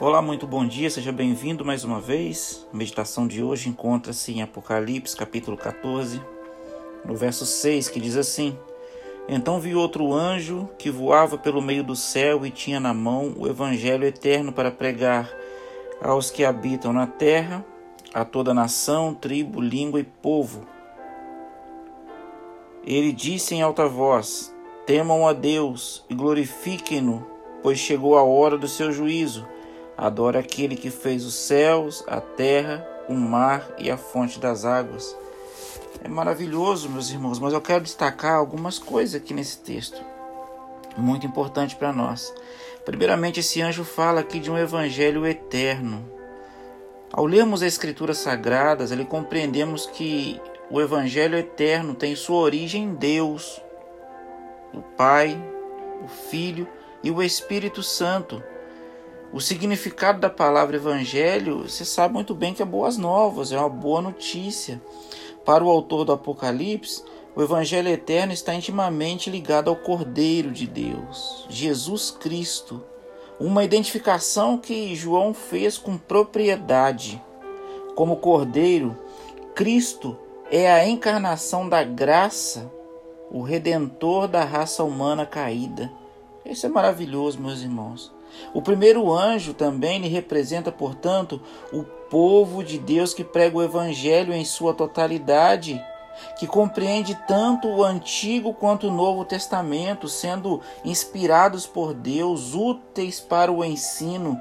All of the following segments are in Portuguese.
Olá, muito bom dia, seja bem-vindo mais uma vez. A meditação de hoje encontra-se em Apocalipse, capítulo 14, no verso 6, que diz assim: Então vi outro anjo que voava pelo meio do céu e tinha na mão o evangelho eterno para pregar aos que habitam na terra, a toda nação, tribo, língua e povo. Ele disse em alta voz: Temam a Deus e glorifiquem-no, pois chegou a hora do seu juízo Adora aquele que fez os céus, a terra, o mar e a fonte das águas. É maravilhoso, meus irmãos, mas eu quero destacar algumas coisas aqui nesse texto, muito importante para nós. Primeiramente, esse anjo fala aqui de um evangelho eterno. Ao lermos as Escrituras Sagradas, ali compreendemos que o evangelho eterno tem sua origem em Deus, o Pai, o Filho e o Espírito Santo. O significado da palavra evangelho, você sabe muito bem que é boas novas, é uma boa notícia. Para o autor do Apocalipse, o evangelho eterno está intimamente ligado ao Cordeiro de Deus, Jesus Cristo. Uma identificação que João fez com propriedade. Como Cordeiro, Cristo é a encarnação da graça, o redentor da raça humana caída. Isso é maravilhoso, meus irmãos. O primeiro anjo também lhe representa, portanto, o povo de Deus que prega o evangelho em sua totalidade, que compreende tanto o Antigo quanto o Novo Testamento, sendo inspirados por Deus, úteis para o ensino.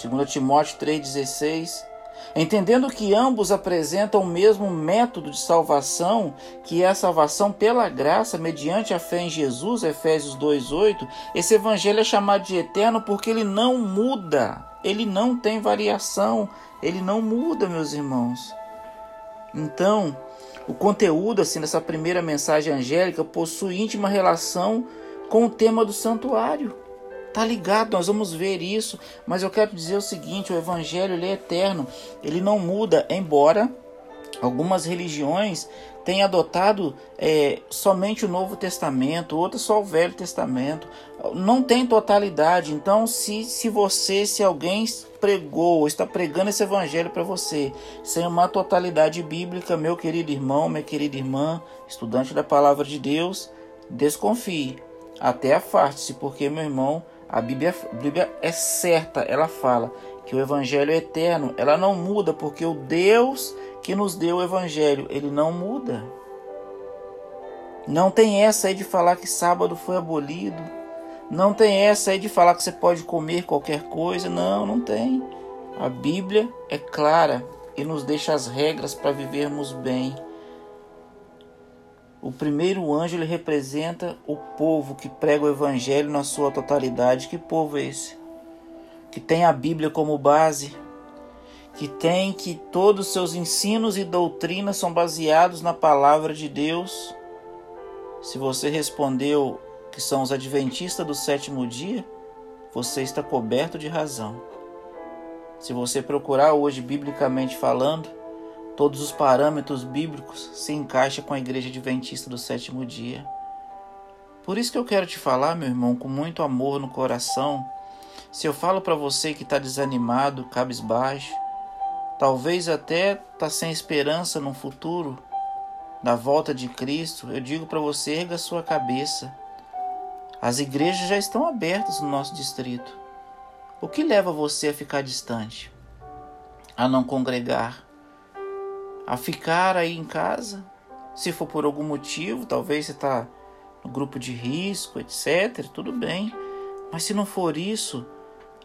2 Timóteo 3,16 Entendendo que ambos apresentam o mesmo método de salvação, que é a salvação pela graça mediante a fé em Jesus, Efésios 2:8, esse evangelho é chamado de eterno porque ele não muda, ele não tem variação, ele não muda, meus irmãos. Então, o conteúdo assim dessa primeira mensagem angélica possui íntima relação com o tema do santuário. Tá ligado, nós vamos ver isso, mas eu quero dizer o seguinte: o evangelho ele é eterno, ele não muda, embora algumas religiões tenham adotado é, somente o Novo Testamento, outras só o Velho Testamento. Não tem totalidade. Então, se, se você, se alguém pregou, está pregando esse evangelho para você, sem uma totalidade bíblica, meu querido irmão, minha querida irmã, estudante da palavra de Deus, desconfie. Até afaste-se, porque, meu irmão, a Bíblia, a Bíblia é certa, ela fala que o evangelho é eterno, ela não muda porque o Deus que nos deu o evangelho, ele não muda. Não tem essa aí de falar que sábado foi abolido. Não tem essa aí de falar que você pode comer qualquer coisa. Não, não tem. A Bíblia é clara e nos deixa as regras para vivermos bem. O primeiro anjo ele representa o povo que prega o evangelho na sua totalidade. Que povo é esse? Que tem a Bíblia como base, que tem que todos os seus ensinos e doutrinas são baseados na palavra de Deus. Se você respondeu que são os adventistas do sétimo dia, você está coberto de razão. Se você procurar hoje biblicamente falando, todos os parâmetros bíblicos se encaixa com a igreja adventista do sétimo dia. Por isso que eu quero te falar, meu irmão, com muito amor no coração. Se eu falo para você que está desanimado, cabisbaixo, talvez até está sem esperança no futuro, da volta de Cristo, eu digo para você, erga sua cabeça. As igrejas já estão abertas no nosso distrito. O que leva você a ficar distante? A não congregar? A ficar aí em casa. Se for por algum motivo, talvez você está no grupo de risco, etc., tudo bem. Mas se não for isso,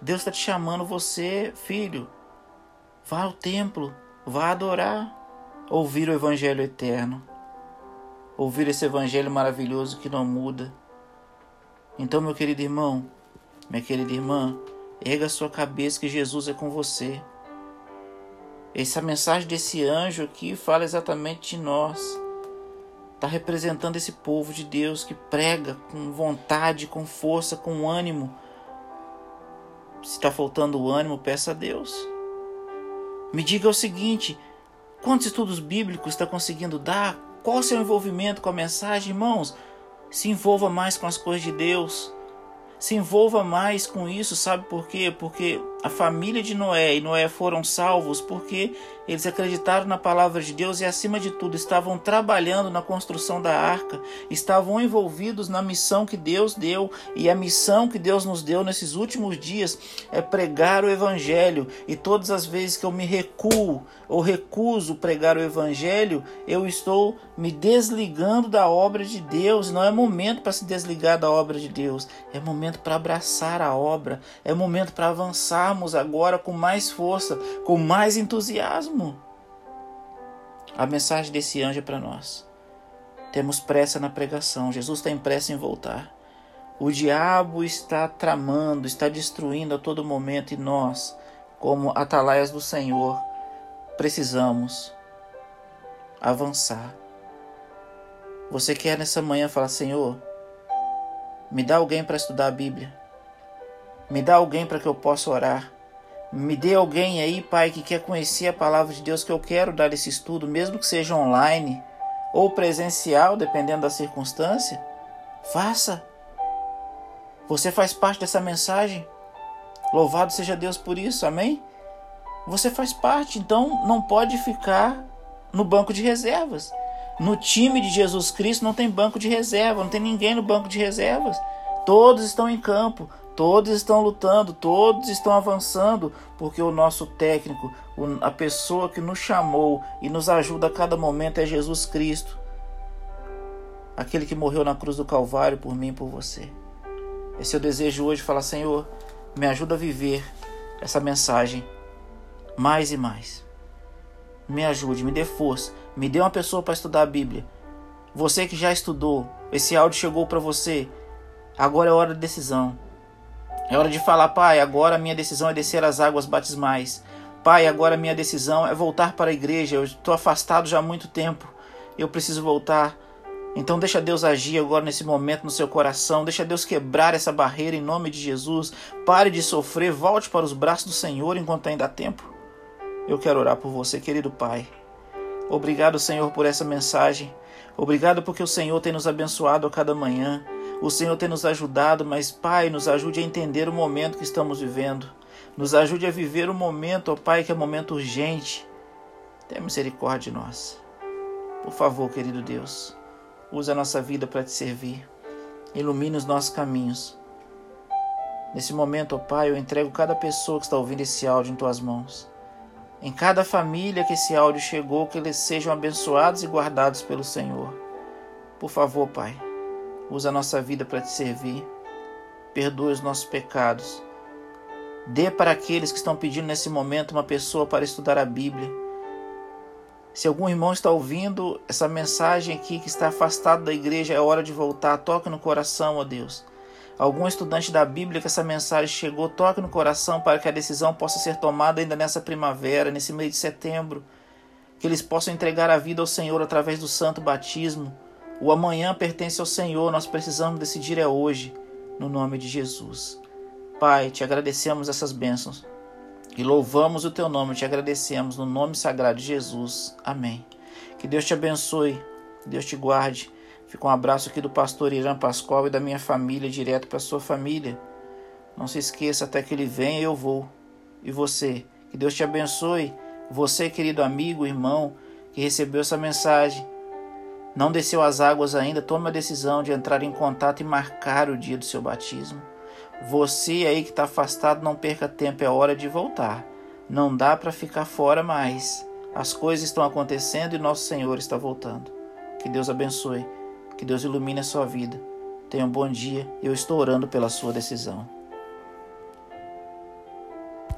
Deus está te chamando você, filho. Vá ao templo, vá adorar, ouvir o Evangelho eterno, ouvir esse Evangelho maravilhoso que não muda. Então, meu querido irmão, minha querida irmã, erga sua cabeça que Jesus é com você. Essa mensagem desse anjo aqui fala exatamente de nós. Está representando esse povo de Deus que prega com vontade, com força, com ânimo. Se está faltando ânimo, peça a Deus. Me diga o seguinte: quantos estudos bíblicos está conseguindo dar? Qual o seu envolvimento com a mensagem, irmãos? Se envolva mais com as coisas de Deus. Se envolva mais com isso, sabe por quê? Porque a família de Noé e Noé foram salvos porque eles acreditaram na palavra de Deus e, acima de tudo, estavam trabalhando na construção da arca, estavam envolvidos na missão que Deus deu. E a missão que Deus nos deu nesses últimos dias é pregar o Evangelho. E todas as vezes que eu me recuo ou recuso pregar o Evangelho, eu estou me desligando da obra de Deus. Não é momento para se desligar da obra de Deus, é momento para abraçar a obra, é momento para agora com mais força, com mais entusiasmo. A mensagem desse anjo é para nós. Temos pressa na pregação. Jesus tem pressa em voltar. O diabo está tramando, está destruindo a todo momento e nós, como atalaias do Senhor, precisamos avançar. Você quer nessa manhã falar: Senhor, me dá alguém para estudar a Bíblia, me dá alguém para que eu possa orar, me dê alguém aí, Pai, que quer conhecer a palavra de Deus, que eu quero dar esse estudo, mesmo que seja online ou presencial, dependendo da circunstância. Faça. Você faz parte dessa mensagem. Louvado seja Deus por isso, amém? Você faz parte, então não pode ficar no banco de reservas. No time de Jesus Cristo não tem banco de reserva, não tem ninguém no banco de reservas. Todos estão em campo, Todos estão lutando, todos estão avançando, porque o nosso técnico, a pessoa que nos chamou e nos ajuda a cada momento é Jesus Cristo. Aquele que morreu na cruz do Calvário por mim e por você. Esse é o desejo hoje, falar, Senhor, me ajuda a viver essa mensagem mais e mais. Me ajude, me dê força, me dê uma pessoa para estudar a Bíblia. Você que já estudou, esse áudio chegou para você. Agora é hora de decisão. É hora de falar, Pai, agora minha decisão é descer as águas batismais. Pai, agora minha decisão é voltar para a igreja. Eu estou afastado já há muito tempo. Eu preciso voltar. Então deixa Deus agir agora nesse momento no seu coração. Deixa Deus quebrar essa barreira em nome de Jesus. Pare de sofrer, volte para os braços do Senhor enquanto ainda há tempo. Eu quero orar por você, querido Pai. Obrigado, Senhor, por essa mensagem. Obrigado porque o Senhor tem nos abençoado a cada manhã. O Senhor tem nos ajudado, mas Pai, nos ajude a entender o momento que estamos vivendo. Nos ajude a viver o momento, ó Pai, que é um momento urgente. Tenha misericórdia de nós. Por favor, querido Deus, use a nossa vida para te servir. Ilumine os nossos caminhos. Nesse momento, ó Pai, eu entrego cada pessoa que está ouvindo esse áudio em tuas mãos. Em cada família que esse áudio chegou, que eles sejam abençoados e guardados pelo Senhor. Por favor, Pai, Usa a nossa vida para te servir. Perdoe os nossos pecados. Dê para aqueles que estão pedindo nesse momento uma pessoa para estudar a Bíblia. Se algum irmão está ouvindo essa mensagem aqui que está afastado da igreja, é hora de voltar. Toque no coração, ó Deus. Algum estudante da Bíblia que essa mensagem chegou, toque no coração para que a decisão possa ser tomada ainda nessa primavera, nesse mês de setembro. Que eles possam entregar a vida ao Senhor através do santo batismo o amanhã pertence ao Senhor, nós precisamos decidir é hoje, no nome de Jesus. Pai, te agradecemos essas bênçãos e louvamos o teu nome, te agradecemos no nome sagrado de Jesus. Amém. Que Deus te abençoe, Deus te guarde. Fica um abraço aqui do pastor Irã Pascoal e da minha família, direto para sua família. Não se esqueça, até que ele venha eu vou. E você, que Deus te abençoe. Você, querido amigo, irmão, que recebeu essa mensagem não desceu as águas ainda, tome a decisão de entrar em contato e marcar o dia do seu batismo. Você aí que está afastado, não perca tempo, é hora de voltar. Não dá para ficar fora mais. As coisas estão acontecendo e nosso Senhor está voltando. Que Deus abençoe, que Deus ilumine a sua vida. Tenha um bom dia. Eu estou orando pela sua decisão.